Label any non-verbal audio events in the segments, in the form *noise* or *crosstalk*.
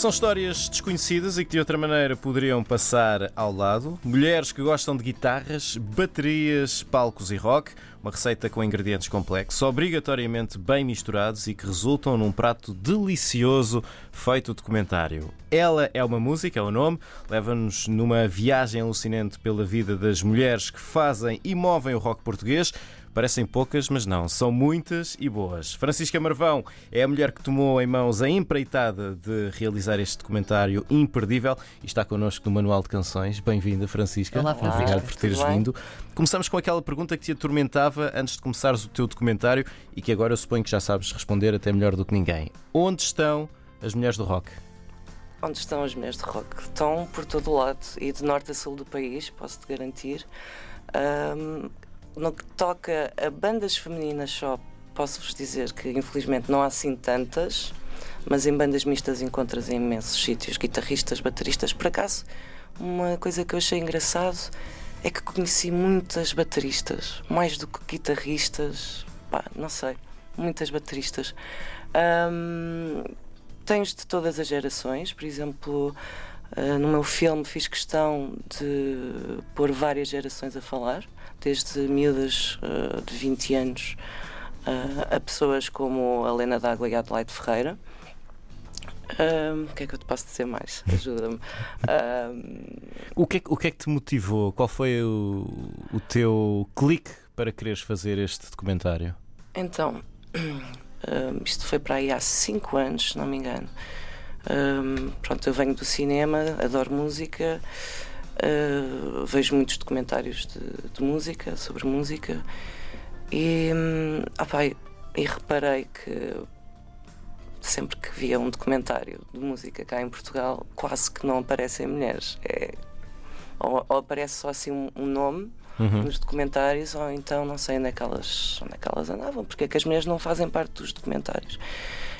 São histórias desconhecidas e que de outra maneira poderiam passar ao lado. Mulheres que gostam de guitarras, baterias, palcos e rock. Uma receita com ingredientes complexos, obrigatoriamente bem misturados e que resultam num prato delicioso feito documentário. Ela é uma música, é o nome, leva-nos numa viagem alucinante pela vida das mulheres que fazem e movem o rock português. Parecem poucas, mas não, são muitas e boas. Francisca Marvão é a mulher que tomou em mãos a empreitada de realizar este documentário imperdível e está connosco no Manual de Canções. Bem-vinda, Francisca. Olá, Francisca. Obrigado por teres vindo. Começamos com aquela pergunta que te atormentava antes de começares o teu documentário e que agora eu suponho que já sabes responder até melhor do que ninguém. Onde estão as mulheres do rock? Onde estão as mulheres do rock? Estão por todo o lado e de norte a sul do país, posso-te garantir. Um, no que toca a bandas femininas só, posso-vos dizer que infelizmente não há assim tantas, mas em bandas mistas encontras em imensos sítios, guitarristas, bateristas. Por acaso, uma coisa que eu achei engraçado é que conheci muitas bateristas, mais do que guitarristas, pá, não sei, muitas bateristas. Um, tens de todas as gerações, por exemplo, uh, no meu filme fiz questão de pôr várias gerações a falar desde miúdas uh, de 20 anos uh, a pessoas como a Helena D'Água e a Adelaide Ferreira. O que é que eu te posso dizer mais? *laughs* Ajuda-me. O, que é, o que é que te motivou? Qual foi o, o teu clique para quereres fazer este documentário? Então, *clears throat* isto foi para aí há 5 anos, se não me engano. Pronto, eu venho do cinema, adoro música. Uh, vejo muitos documentários de, de, música, sobre música, e, um, opa, e reparei que sempre que via um documentário de música cá em Portugal, quase que não aparecem mulheres. É, ou, ou, aparece só assim um, um nome uhum. nos documentários, ou então não sei onde é, que elas, onde é que elas andavam, porque é que as mulheres não fazem parte dos documentários.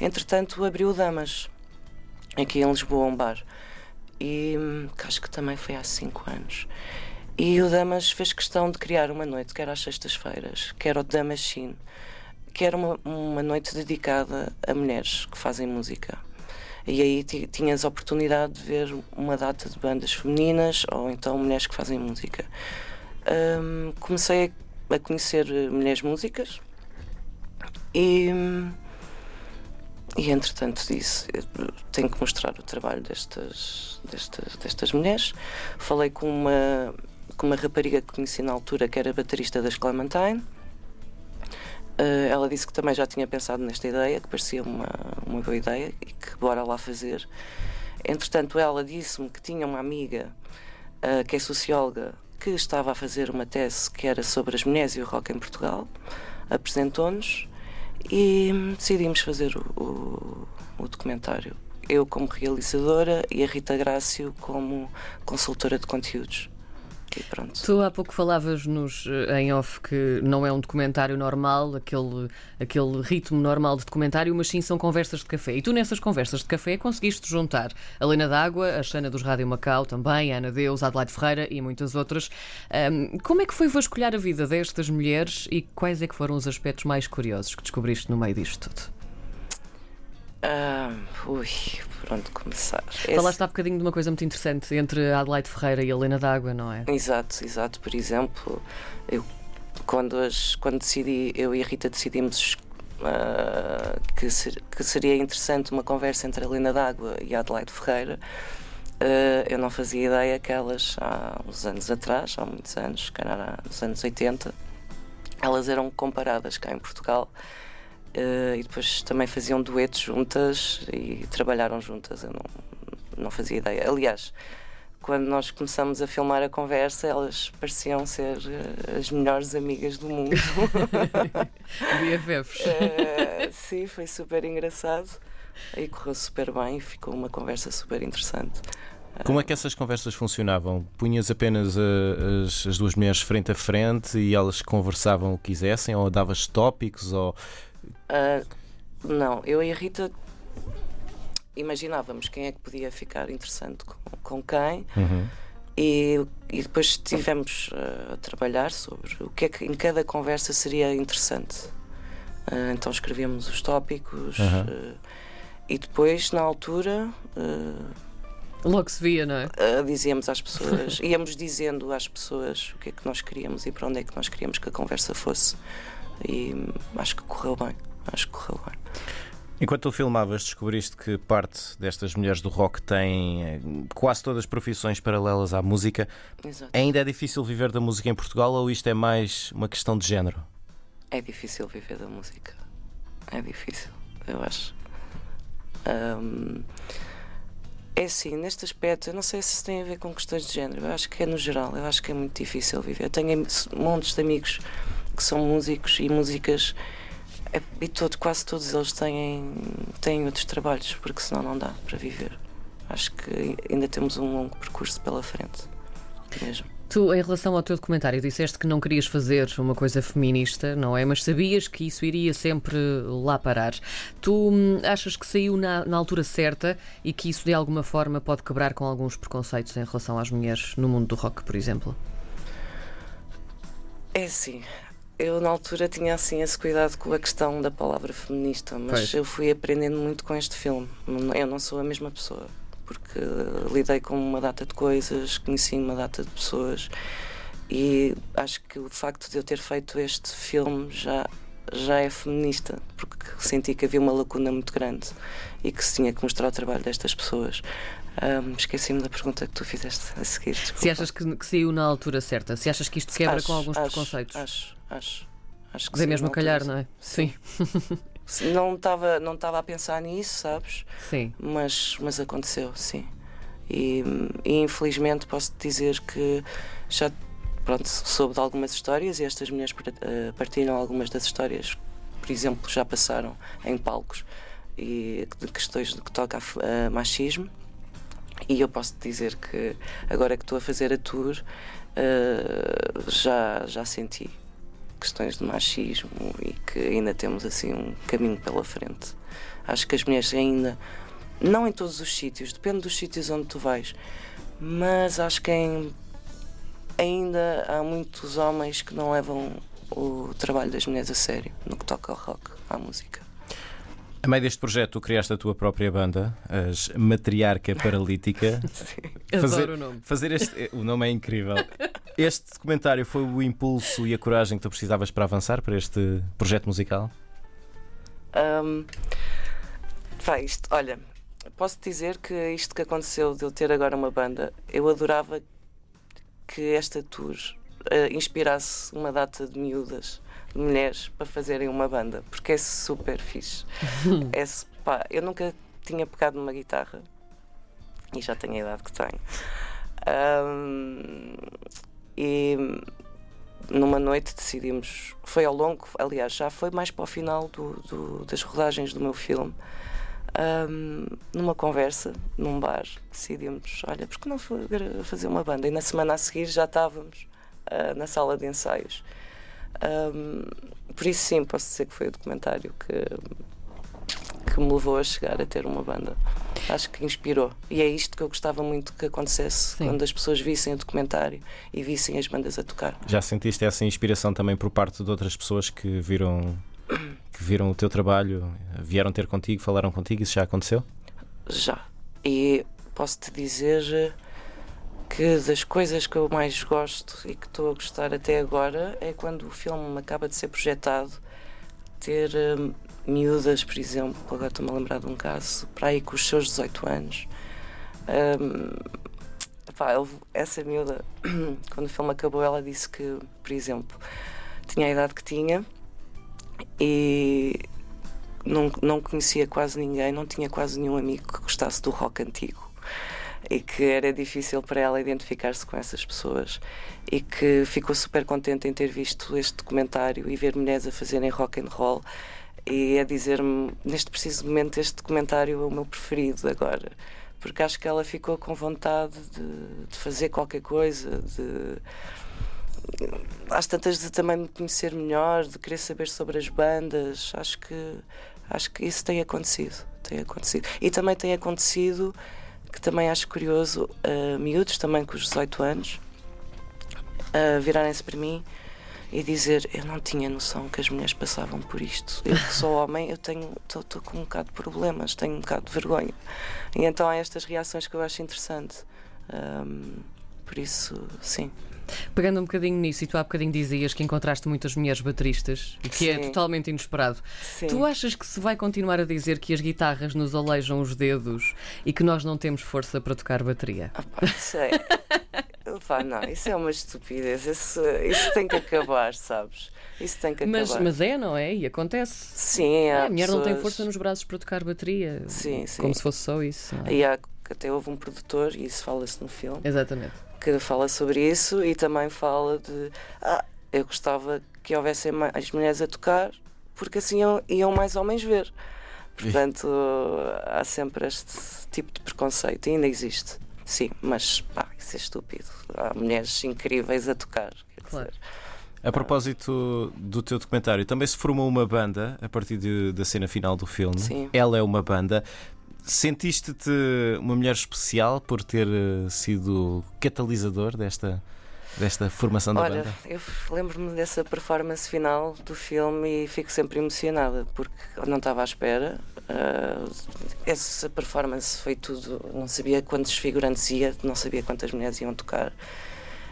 Entretanto, abriu Damas, aqui em Lisboa, um bar e que acho que também foi há cinco anos. E o Damas fez questão de criar uma noite, que era às sextas-feiras, que era o Damascene, que era uma, uma noite dedicada a mulheres que fazem música. E aí tinhas a oportunidade de ver uma data de bandas femininas ou então mulheres que fazem música. Um, comecei a conhecer mulheres músicas e e entretanto disse: tenho que mostrar o trabalho destas, destas, destas mulheres. Falei com uma, com uma rapariga que conheci na altura, que era baterista das Clementine. Uh, ela disse que também já tinha pensado nesta ideia, que parecia uma, uma boa ideia e que bora lá fazer. Entretanto, ela disse-me que tinha uma amiga uh, que é socióloga que estava a fazer uma tese que era sobre as mulheres e o rock em Portugal. Apresentou-nos e decidimos fazer o, o, o documentário. Eu como realizadora e a Rita Grácio como consultora de conteúdos. Pronto. Tu há pouco falavas-nos eh, em off que não é um documentário normal, aquele, aquele ritmo normal de documentário, mas sim são conversas de café. E tu nessas conversas de café conseguiste juntar a Lena D'Água, a Xana dos Rádio Macau também, a Ana Deus, a Adelaide Ferreira e muitas outras. Um, como é que foi vasculhar a vida destas mulheres e quais é que foram os aspectos mais curiosos que descobriste no meio disto tudo? Ah, ui, por onde começar? Falaste há bocadinho de uma coisa muito interessante entre a Adelaide Ferreira e a Helena D'Água, não é? Exato, exato. Por exemplo, eu, quando, as, quando decidi, eu e a Rita decidimos uh, que, ser, que seria interessante uma conversa entre a Helena D'Água e a Adelaide Ferreira, uh, eu não fazia ideia que elas, há uns anos atrás, há muitos anos, calhar nos anos 80, elas eram comparadas cá em Portugal Uh, e depois também faziam duetos juntas e trabalharam juntas. Eu não, não fazia ideia. Aliás, quando nós começamos a filmar a conversa, elas pareciam ser uh, as melhores amigas do mundo. *laughs* BFFs. uh, sim, foi super engraçado. E correu super bem, ficou uma conversa super interessante. Como é que essas conversas funcionavam? Punhas apenas as, as, duas mulheres frente a frente e elas conversavam o que quisessem, ou davas tópicos, ou Uh, não, eu e a Rita imaginávamos quem é que podia ficar interessante com, com quem. Uhum. E, e, depois tivemos uh, a trabalhar sobre o que é que em cada conversa seria interessante. Uh, então escrevíamos os tópicos uhum. uh, E depois, na altura, uh, Logo se via, não é? Uh, dizíamos às pessoas, *laughs* íamos dizendo às pessoas o que é que nós queríamos e para onde é que nós queríamos que a conversa fosse. E hum, acho que correu bem. Acho que correu bem. Enquanto tu filmavas, descobriste que parte destas mulheres do rock têm eh, quase todas profissões paralelas à música. Exato. Ainda é difícil viver da música em Portugal ou isto é mais uma questão de género? É difícil viver da música. É difícil, eu acho. Um, é assim, neste aspecto, eu não sei se tem a ver com questões de género, eu acho que é no geral, eu acho que é muito difícil viver. Eu tenho montes de amigos que são músicos e músicas, é, e todo, quase todos eles têm, têm outros trabalhos, porque senão não dá para viver. Acho que ainda temos um longo percurso pela frente, mesmo. Tu, em relação ao teu documentário, disseste que não querias fazer uma coisa feminista, não é? Mas sabias que isso iria sempre lá parar. Tu hum, achas que saiu na, na, altura certa e que isso de alguma forma pode quebrar com alguns preconceitos em relação às mulheres no mundo do rock, por exemplo? É sim. Eu na altura tinha assim esse cuidado com a questão da palavra feminista, mas pois. eu fui aprendendo muito com este filme. Eu não sou a mesma pessoa porque lidei com uma data de coisas, conheci uma data de pessoas e acho que o facto de eu ter feito este filme já já é feminista, porque senti que havia uma lacuna muito grande e que se tinha que mostrar o trabalho destas pessoas. Um, Esqueci-me da pergunta que tu fizeste a seguir. Desculpa. Se achas que, que saiu na altura certa, se achas que isto quebra acho, com alguns acho, preconceitos. Acho, acho. Acho que Dizer mesmo a calhar, não é? Sim. sim. *laughs* Não estava não tava a pensar nisso, sabes? Sim. Mas, mas aconteceu, sim. E, e infelizmente posso dizer que já pronto, soube de algumas histórias e estas mulheres eh, partilham algumas das histórias, por exemplo, já passaram em palcos e de questões que toca a machismo. E eu posso dizer que agora que estou a fazer a tour uh, já, já senti questões de machismo e que ainda temos assim um caminho pela frente. Acho que as mulheres ainda, não em todos os sítios, depende dos sítios onde tu vais, mas acho que em, ainda há muitos homens que não levam o trabalho das mulheres a sério no que toca ao rock, à música. A meio deste projeto, tu criaste a tua própria banda, as Matriarca Paralítica. *laughs* Sim. Fazer, Adoro o nome. Fazer este, o nome é incrível. Este documentário foi o impulso e a coragem que tu precisavas para avançar para este projeto musical? Um, vai, isto, olha, posso dizer que isto que aconteceu de eu ter agora uma banda, eu adorava que esta tour uh, inspirasse uma data de miúdas, mulheres, para fazerem uma banda, porque é super fixe. *laughs* é, pá, eu nunca tinha pegado numa guitarra e já tenho a idade que tenho. Um, e numa noite decidimos, foi ao longo, aliás, já foi mais para o final do, do, das rodagens do meu filme. Um, numa conversa, num bar, decidimos: olha, por que não fazer uma banda? E na semana a seguir já estávamos uh, na sala de ensaios. Um, por isso, sim, posso dizer que foi o documentário que, que me levou a chegar a ter uma banda acho que inspirou. E é isto que eu gostava muito que acontecesse Sim. quando as pessoas vissem o documentário e vissem as bandas a tocar. Já sentiste essa inspiração também por parte de outras pessoas que viram que viram o teu trabalho, vieram ter contigo, falaram contigo, isso já aconteceu? Já. E posso te dizer que das coisas que eu mais gosto e que estou a gostar até agora é quando o filme acaba de ser projetado ter hum, miúdas, por exemplo, agora estou-me a lembrar de um caso, para aí com os seus 18 anos. Um, pá, essa miúda, *clears throat* quando o filme acabou, ela disse que, por exemplo, tinha a idade que tinha e não, não conhecia quase ninguém, não tinha quase nenhum amigo que gostasse do rock antigo e que era difícil para ela identificar-se com essas pessoas e que ficou super contente em ter visto este documentário e ver mulheres a fazerem rock and roll e a dizer-me, neste preciso momento, este documentário é o meu preferido agora. Porque acho que ela ficou com vontade de, de fazer qualquer coisa, de. Às tantas de também me conhecer melhor, de querer saber sobre as bandas. Acho que, acho que isso tem acontecido. Tem acontecido. E também tem acontecido, que também acho curioso, uh, miúdos também com os 18 anos, uh, virarem-se para mim e dizer eu não tinha noção que as mulheres passavam por isto. Eu que sou homem, eu tenho estou com um bocado de problemas, tenho um bocado de vergonha. E então há estas reações que eu acho interessante. Um, por isso, sim. Pegando um bocadinho nisso, e tu há bocadinho dizias que encontraste muitas mulheres bateristas, e que é Sim. totalmente inesperado. Sim. Tu achas que se vai continuar a dizer que as guitarras nos aleijam os dedos e que nós não temos força para tocar bateria? Ah, pá, isso é. *laughs* Pá, não, isso é uma estupidez. Isso, isso tem que acabar, sabes? Isso tem que Mas, acabar. mas é, não é? E acontece. Sim, há a mulher não tem pessoas- força nos braços para tocar bateria. Sim, sim. Como se fosse só isso. é? E há, até houve um produtor, e isso fala-se no filme, Exatamente. Que fala sobre isso e também fala de. Ah, eu gostava que houvessem mais mulheres a tocar, porque assim iam, iam mais homens ver. Portanto, há sempre este tipo de preconceito, e ainda existe. Sim, mas pá, isso é estúpido. Há mulheres incríveis a tocar. quer Claro. dizer. A propósito do teu documentário, também se formou uma banda a partir de- da cena final do filme. Sim. Ela é uma banda. Sentiste-te uma mulher especial por ter eh, sido catalisador desta, desta formação da Olha, banda? eu lembro-me dessa performance final do filme e fico sempre emocionada porque não estava à espera. Ah, essa performance foi tudo. Não sabia quantos figurantes ia, não sabia quantas mulheres iam tocar.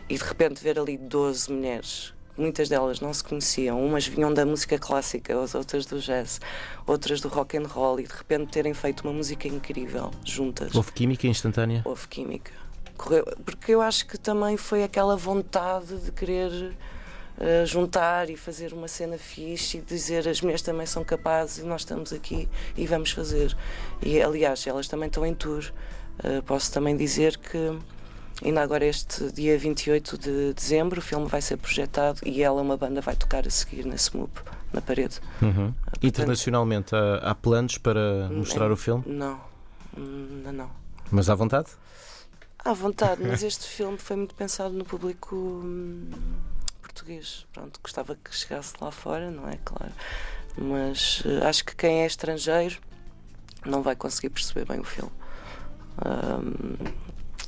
E de repente ver ali 12 mulheres. Muitas delas não se conheciam, umas vinham da música clássica, as outras do jazz, outras do rock and roll, e de repente terem feito uma música incrível juntas Houve química instantânea? houve química. Correu, porque eu acho que também foi aquela vontade de querer eh, juntar e fazer uma cena fixe e dizer as mulheres também são capazes e nós estamos aqui e vamos fazer. E aliás, elas também estão em tour. Eh, posso também dizer que ainda agora este dia 28 de dezembro o filme vai ser projetado e ela, uma banda, vai tocar a seguir na SMUP, na parede. Uhum. Internacionalmente, há, há planos para mostrar é- o filme? Não, Hum, não, não. Mas à vontade? À vontade, mas este filme foi muito pensado no público hum, português. Pronto, gostava que chegasse lá fora, não é? Claro. Mas eh, acho que quem é estrangeiro não vai conseguir perceber bem o filme. Hum,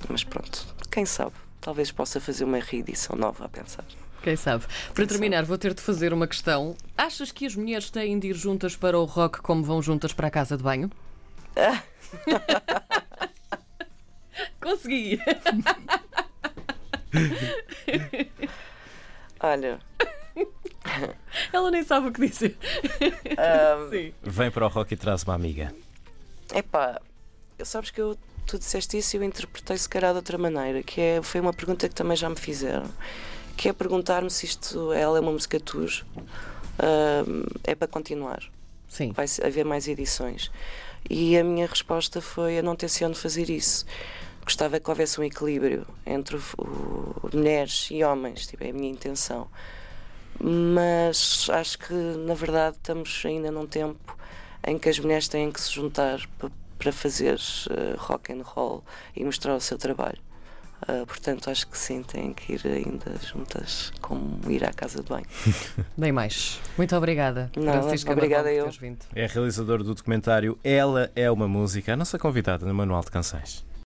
mas pronto, quem sabe? Talvez possa fazer uma reedição nova a pensar. Quem sabe? Para terminar, vou ter de fazer uma questão. Achas que as mulheres têm de ir juntas para o rock como vão juntas para a casa de banho? *laughs* Consegui! Olha, *laughs* Ela nem sabe o que dizer. Sim. Vem para o rock e traz uma amiga. Epá, sabes que eu, tu disseste isso e eu interpretei se calhar de outra maneira, que é, foi uma pergunta que também já me fizeram, que é perguntar-me se isto ela é uma música tour, ahm, é para continuar, Sim. vai haver mais edições. E a minha resposta foi: eu não tenciono fazer isso. Gostava que houvesse um equilíbrio entre o, o- mulheres e homens, tipo, é a minha intenção. Mas acho que, na verdade, estamos ainda num tempo em que as mulheres têm que se juntar pa- para fazer eh, rock and roll e mostrar o seu trabalho. Ah, portanto, acho que sim, têm que ir ainda juntas, como ir à casa de banho. *laughs* Bem mais. Muito obrigada. Não, Francisca obrigada por eu. É realizador do documentário Ela é uma Música, a nossa convidada no Manual de Canções.